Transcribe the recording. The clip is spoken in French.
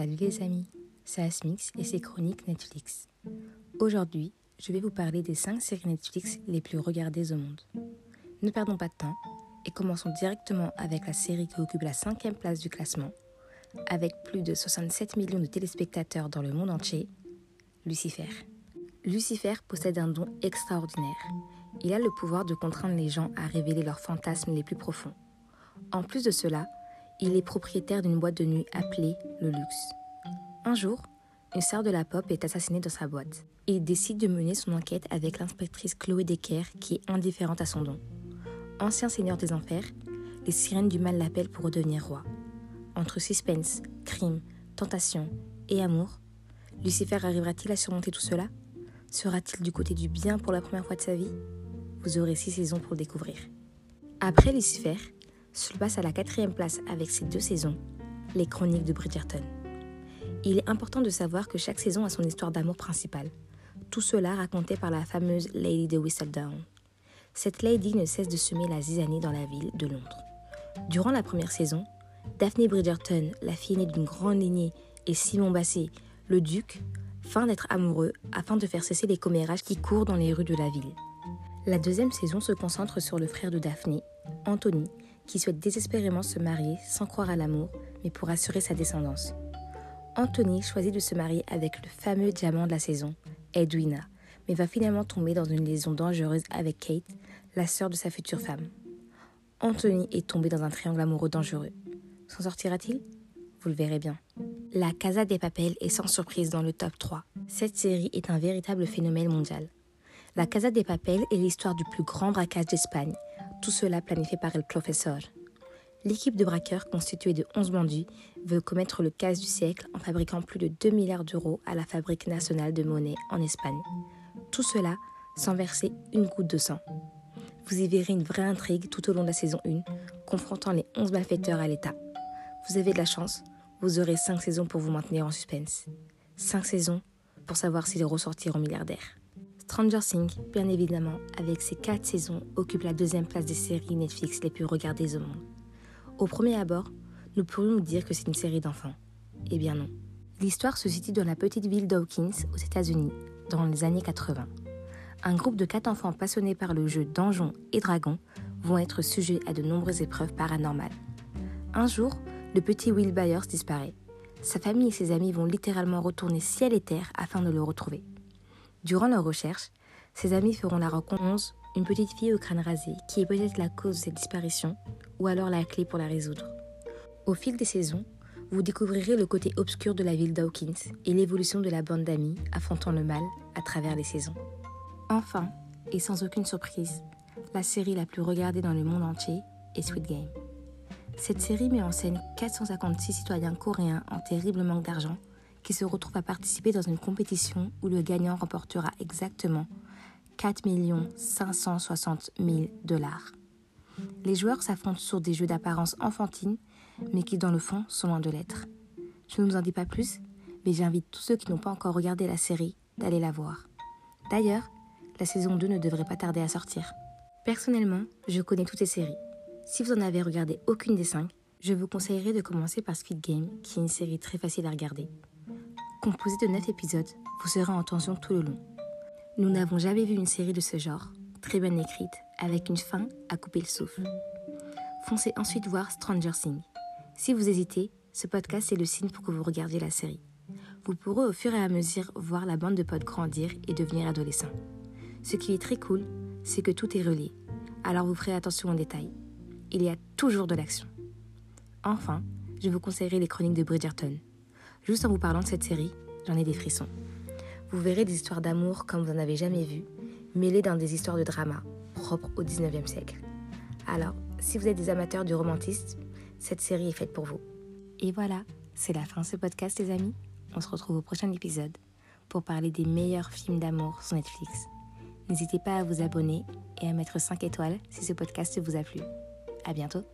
Salut les amis, c'est Asmix et c'est Chroniques Netflix. Aujourd'hui, je vais vous parler des 5 séries Netflix les plus regardées au monde. Ne perdons pas de temps et commençons directement avec la série qui occupe la cinquième place du classement, avec plus de 67 millions de téléspectateurs dans le monde entier, Lucifer. Lucifer possède un don extraordinaire. Il a le pouvoir de contraindre les gens à révéler leurs fantasmes les plus profonds. En plus de cela, il est propriétaire d'une boîte de nuit appelée le Luxe. Un jour, une sœur de la pop est assassinée dans sa boîte. Il décide de mener son enquête avec l'inspectrice Chloé Decker qui est indifférente à son don. Ancien seigneur des enfers, les sirènes du mal l'appellent pour redevenir roi. Entre suspense, crime, tentation et amour, Lucifer arrivera-t-il à surmonter tout cela? Sera-t-il du côté du bien pour la première fois de sa vie? Vous aurez six saisons pour le découvrir. Après Lucifer, se passe à la quatrième place avec ses deux saisons, les chroniques de Bridgerton. Il est important de savoir que chaque saison a son histoire d'amour principale. Tout cela raconté par la fameuse Lady de Whistledown. Cette lady ne cesse de semer la zizanie dans la ville de Londres. Durant la première saison, Daphne Bridgerton, la fille aînée d'une grande lignée, et Simon Basset, le duc, fin d'être amoureux afin de faire cesser les commérages qui courent dans les rues de la ville. La deuxième saison se concentre sur le frère de Daphne, Anthony, qui souhaite désespérément se marier sans croire à l'amour, mais pour assurer sa descendance. Anthony choisit de se marier avec le fameux diamant de la saison, Edwina, mais va finalement tomber dans une liaison dangereuse avec Kate, la sœur de sa future femme. Anthony est tombé dans un triangle amoureux dangereux. S'en sortira-t-il? Vous le verrez bien. La Casa des Papel est sans surprise dans le top 3. Cette série est un véritable phénomène mondial. La Casa des Papel est l'histoire du plus grand braquage d'Espagne, tout cela planifié par El Professeur. L'équipe de braqueurs, constituée de 11 bandits, veut commettre le casse du siècle en fabriquant plus de 2 milliards d'euros à la Fabrique nationale de monnaie en Espagne. Tout cela sans verser une goutte de sang. Vous y verrez une vraie intrigue tout au long de la saison 1, confrontant les 11 malfaiteurs à l'État. Vous avez de la chance, vous aurez 5 saisons pour vous maintenir en suspense. 5 saisons pour savoir s'ils ressortiront milliardaires. Stranger Things, bien évidemment, avec ses 4 saisons, occupe la deuxième place des séries Netflix les plus regardées au monde. Au premier abord, nous pourrions dire que c'est une série d'enfants. Eh bien non. L'histoire se situe dans la petite ville d'Hawkins, aux États-Unis, dans les années 80. Un groupe de 4 enfants passionnés par le jeu Donjons et Dragons vont être sujets à de nombreuses épreuves paranormales. Un jour, le petit Will Byers disparaît. Sa famille et ses amis vont littéralement retourner ciel et terre afin de le retrouver. Durant leur recherche, ses amis feront la rencontre 11, une petite fille au crâne rasé, qui est peut-être la cause de cette disparition, ou alors la clé pour la résoudre. Au fil des saisons, vous découvrirez le côté obscur de la ville d'Hawkins et l'évolution de la bande d'amis affrontant le mal à travers les saisons. Enfin, et sans aucune surprise, la série la plus regardée dans le monde entier est Sweet Game. Cette série met en scène 456 citoyens coréens en terrible manque d'argent qui se retrouve à participer dans une compétition où le gagnant remportera exactement 4 560 000 dollars. Les joueurs s'affrontent sur des jeux d'apparence enfantine, mais qui dans le fond sont loin de l'être. Je ne vous en dis pas plus, mais j'invite tous ceux qui n'ont pas encore regardé la série d'aller la voir. D'ailleurs, la saison 2 ne devrait pas tarder à sortir. Personnellement, je connais toutes ces séries. Si vous en avez regardé aucune des cinq, je vous conseillerais de commencer par Squid Game, qui est une série très facile à regarder. Composé de 9 épisodes, vous serez en tension tout le long. Nous n'avons jamais vu une série de ce genre, très bien écrite, avec une fin à couper le souffle. Foncez ensuite voir Stranger Things. Si vous hésitez, ce podcast est le signe pour que vous regardiez la série. Vous pourrez au fur et à mesure voir la bande de potes grandir et devenir adolescents. Ce qui est très cool, c'est que tout est relié, alors vous ferez attention aux détails. Il y a toujours de l'action. Enfin, je vous conseillerais les chroniques de Bridgerton. Juste en vous parlant de cette série, j'en ai des frissons. Vous verrez des histoires d'amour comme vous n'en avez jamais vu, mêlées dans des histoires de drama, propres au 19e siècle. Alors, si vous êtes des amateurs du romantisme, cette série est faite pour vous. Et voilà, c'est la fin de ce podcast les amis. On se retrouve au prochain épisode pour parler des meilleurs films d'amour sur Netflix. N'hésitez pas à vous abonner et à mettre 5 étoiles si ce podcast vous a plu. À bientôt!